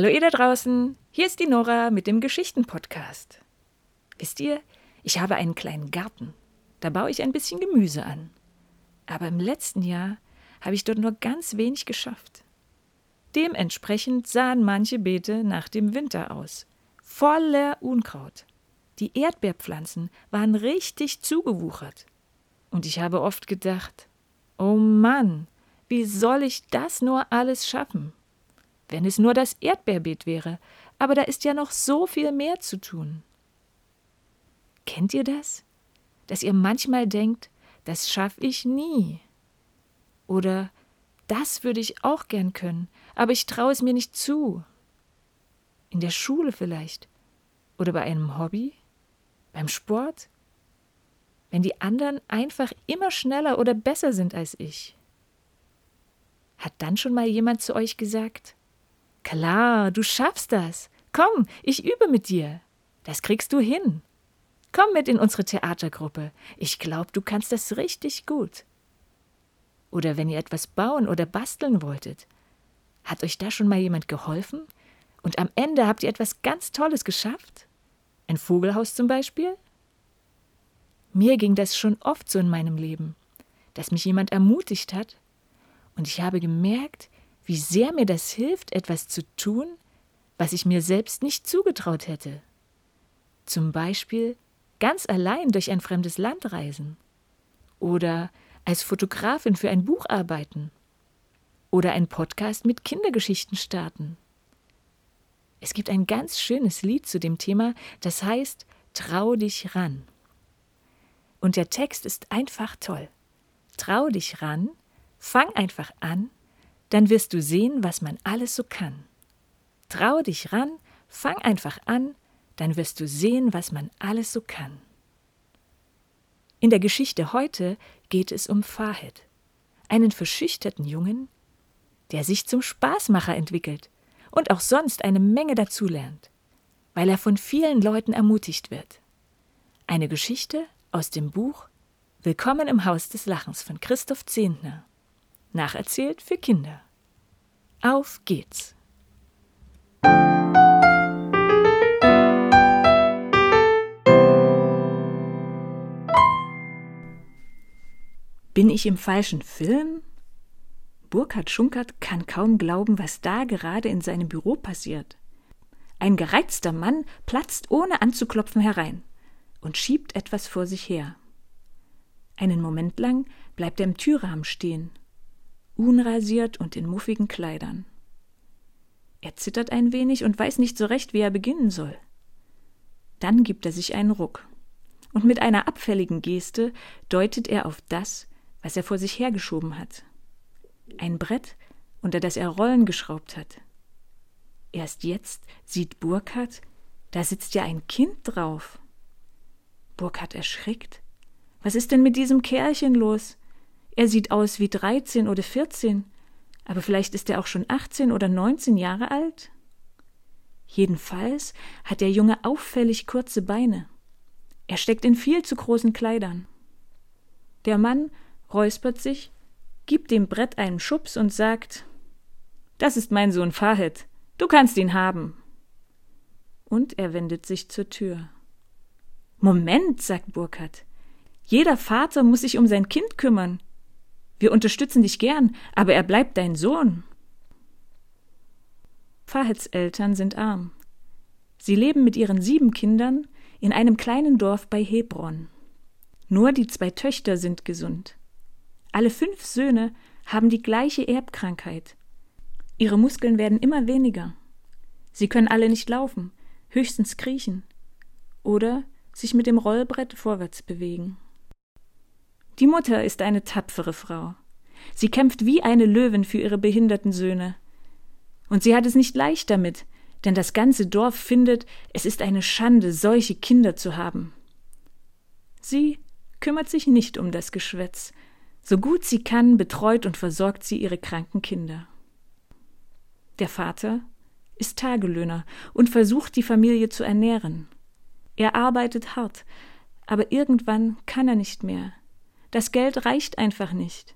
Hallo ihr da draußen, hier ist die Nora mit dem Geschichten-Podcast. Wisst ihr, ich habe einen kleinen Garten. Da baue ich ein bisschen Gemüse an. Aber im letzten Jahr habe ich dort nur ganz wenig geschafft. Dementsprechend sahen manche Beete nach dem Winter aus. Voller Unkraut. Die Erdbeerpflanzen waren richtig zugewuchert. Und ich habe oft gedacht, oh Mann, wie soll ich das nur alles schaffen? Wenn es nur das Erdbeerbeet wäre, aber da ist ja noch so viel mehr zu tun. Kennt ihr das? Dass ihr manchmal denkt, das schaffe ich nie. Oder das würde ich auch gern können, aber ich traue es mir nicht zu. In der Schule vielleicht. Oder bei einem Hobby? Beim Sport? Wenn die anderen einfach immer schneller oder besser sind als ich. Hat dann schon mal jemand zu euch gesagt, Klar, du schaffst das. Komm, ich übe mit dir. Das kriegst du hin. Komm mit in unsere Theatergruppe. Ich glaube, du kannst das richtig gut. Oder wenn ihr etwas bauen oder basteln wolltet. Hat euch da schon mal jemand geholfen? Und am Ende habt ihr etwas ganz Tolles geschafft? Ein Vogelhaus zum Beispiel? Mir ging das schon oft so in meinem Leben, dass mich jemand ermutigt hat. Und ich habe gemerkt, wie sehr mir das hilft, etwas zu tun, was ich mir selbst nicht zugetraut hätte. Zum Beispiel ganz allein durch ein fremdes Land reisen oder als Fotografin für ein Buch arbeiten oder ein Podcast mit Kindergeschichten starten. Es gibt ein ganz schönes Lied zu dem Thema, das heißt Trau dich ran. Und der Text ist einfach toll. Trau dich ran, fang einfach an dann wirst du sehen, was man alles so kann. Trau dich ran, fang einfach an, dann wirst du sehen, was man alles so kann. In der Geschichte heute geht es um Fahed, einen verschüchterten Jungen, der sich zum Spaßmacher entwickelt und auch sonst eine Menge dazulernt, weil er von vielen Leuten ermutigt wird. Eine Geschichte aus dem Buch Willkommen im Haus des Lachens von Christoph Zehntner. Nacherzählt für Kinder. Auf geht's! Bin ich im falschen Film? Burkhard Schunkert kann kaum glauben, was da gerade in seinem Büro passiert. Ein gereizter Mann platzt ohne anzuklopfen herein und schiebt etwas vor sich her. Einen Moment lang bleibt er im Türrahmen stehen unrasiert und in muffigen Kleidern. Er zittert ein wenig und weiß nicht so recht, wie er beginnen soll. Dann gibt er sich einen Ruck, und mit einer abfälligen Geste deutet er auf das, was er vor sich hergeschoben hat. Ein Brett, unter das er Rollen geschraubt hat. Erst jetzt sieht Burkhard, da sitzt ja ein Kind drauf. Burkhard erschrickt. Was ist denn mit diesem Kerlchen los? Er sieht aus wie 13 oder 14, aber vielleicht ist er auch schon 18 oder 19 Jahre alt. Jedenfalls hat der Junge auffällig kurze Beine. Er steckt in viel zu großen Kleidern. Der Mann räuspert sich, gibt dem Brett einen Schubs und sagt Das ist mein Sohn Fahed, du kannst ihn haben. Und er wendet sich zur Tür. Moment, sagt Burkhard. Jeder Vater muss sich um sein Kind kümmern. Wir unterstützen dich gern, aber er bleibt dein Sohn. Faheds Eltern sind arm. Sie leben mit ihren sieben Kindern in einem kleinen Dorf bei Hebron. Nur die zwei Töchter sind gesund. Alle fünf Söhne haben die gleiche Erbkrankheit. Ihre Muskeln werden immer weniger. Sie können alle nicht laufen, höchstens kriechen oder sich mit dem Rollbrett vorwärts bewegen. Die Mutter ist eine tapfere Frau. Sie kämpft wie eine Löwin für ihre behinderten Söhne. Und sie hat es nicht leicht damit, denn das ganze Dorf findet, es ist eine Schande, solche Kinder zu haben. Sie kümmert sich nicht um das Geschwätz. So gut sie kann, betreut und versorgt sie ihre kranken Kinder. Der Vater ist Tagelöhner und versucht, die Familie zu ernähren. Er arbeitet hart, aber irgendwann kann er nicht mehr. Das Geld reicht einfach nicht.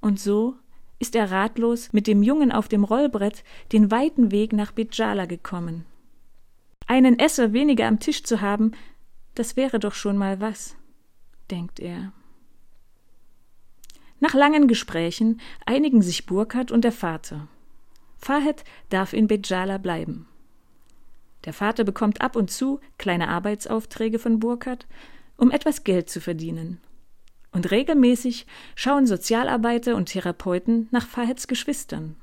Und so ist er ratlos mit dem Jungen auf dem Rollbrett den weiten Weg nach Bidjala gekommen. Einen Esser weniger am Tisch zu haben, das wäre doch schon mal was, denkt er. Nach langen Gesprächen einigen sich Burkhard und der Vater. Fahed darf in Bejala bleiben. Der Vater bekommt ab und zu kleine Arbeitsaufträge von Burkhard, um etwas Geld zu verdienen. Und regelmäßig schauen Sozialarbeiter und Therapeuten nach Faheds Geschwistern.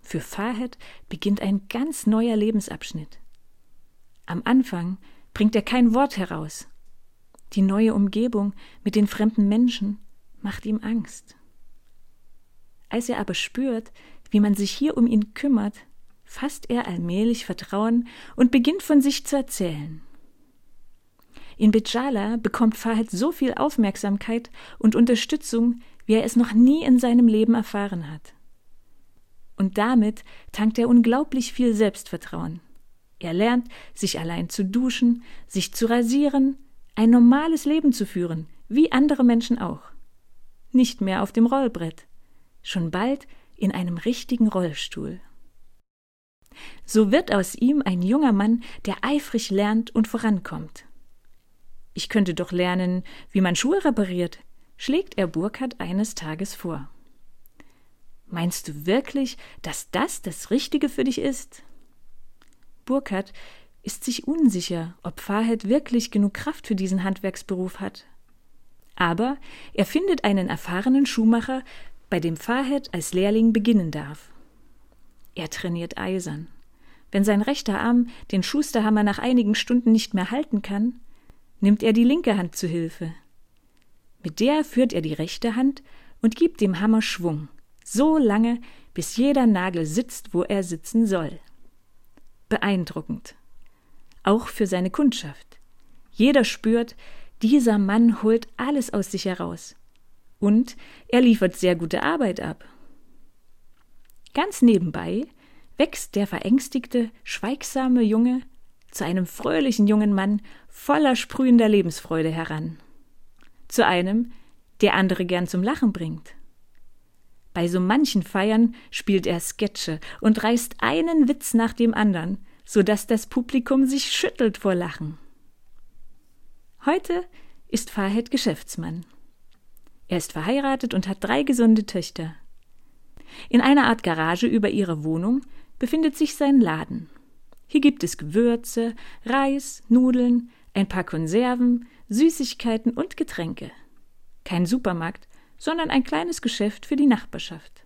Für Fahed beginnt ein ganz neuer Lebensabschnitt. Am Anfang bringt er kein Wort heraus. Die neue Umgebung mit den fremden Menschen macht ihm Angst. Als er aber spürt, wie man sich hier um ihn kümmert, fasst er allmählich Vertrauen und beginnt von sich zu erzählen. In Bejala bekommt Fahad so viel Aufmerksamkeit und Unterstützung, wie er es noch nie in seinem Leben erfahren hat. Und damit tankt er unglaublich viel Selbstvertrauen. Er lernt, sich allein zu duschen, sich zu rasieren, ein normales Leben zu führen, wie andere Menschen auch. Nicht mehr auf dem Rollbrett, schon bald in einem richtigen Rollstuhl. So wird aus ihm ein junger Mann, der eifrig lernt und vorankommt. Ich könnte doch lernen, wie man Schuhe repariert, schlägt er Burkhard eines Tages vor. Meinst du wirklich, dass das das Richtige für dich ist? Burkhard ist sich unsicher, ob Fahed wirklich genug Kraft für diesen Handwerksberuf hat. Aber er findet einen erfahrenen Schuhmacher, bei dem Fahed als Lehrling beginnen darf. Er trainiert eisern. Wenn sein rechter Arm den Schusterhammer nach einigen Stunden nicht mehr halten kann, nimmt er die linke Hand zu Hilfe. Mit der führt er die rechte Hand und gibt dem Hammer Schwung, so lange, bis jeder Nagel sitzt, wo er sitzen soll. Beeindruckend. Auch für seine Kundschaft. Jeder spürt, dieser Mann holt alles aus sich heraus. Und er liefert sehr gute Arbeit ab. Ganz nebenbei wächst der verängstigte, schweigsame Junge zu einem fröhlichen jungen Mann voller sprühender Lebensfreude heran. Zu einem, der andere gern zum Lachen bringt. Bei so manchen Feiern spielt er Sketche und reißt einen Witz nach dem anderen, so dass das Publikum sich schüttelt vor Lachen. Heute ist Fahed Geschäftsmann. Er ist verheiratet und hat drei gesunde Töchter. In einer Art Garage über ihrer Wohnung befindet sich sein Laden. Hier gibt es Gewürze, Reis, Nudeln, ein paar Konserven, Süßigkeiten und Getränke. Kein Supermarkt, sondern ein kleines Geschäft für die Nachbarschaft.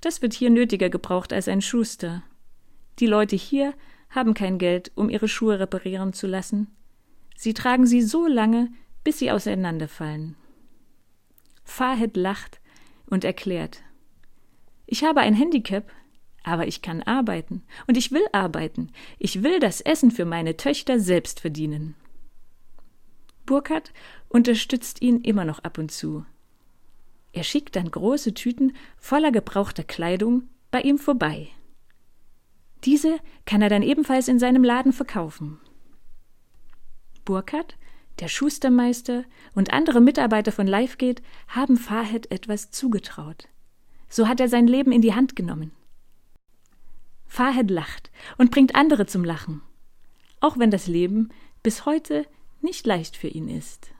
Das wird hier nötiger gebraucht als ein Schuster. Die Leute hier haben kein Geld, um ihre Schuhe reparieren zu lassen. Sie tragen sie so lange, bis sie auseinanderfallen. Fahed lacht und erklärt Ich habe ein Handicap, aber ich kann arbeiten und ich will arbeiten. Ich will das Essen für meine Töchter selbst verdienen. Burkhard unterstützt ihn immer noch ab und zu. Er schickt dann große Tüten voller gebrauchter Kleidung bei ihm vorbei. Diese kann er dann ebenfalls in seinem Laden verkaufen. Burkhard, der Schustermeister und andere Mitarbeiter von Lifegate haben Fahed etwas zugetraut. So hat er sein Leben in die Hand genommen. Fahed lacht und bringt andere zum Lachen, auch wenn das Leben bis heute nicht leicht für ihn ist.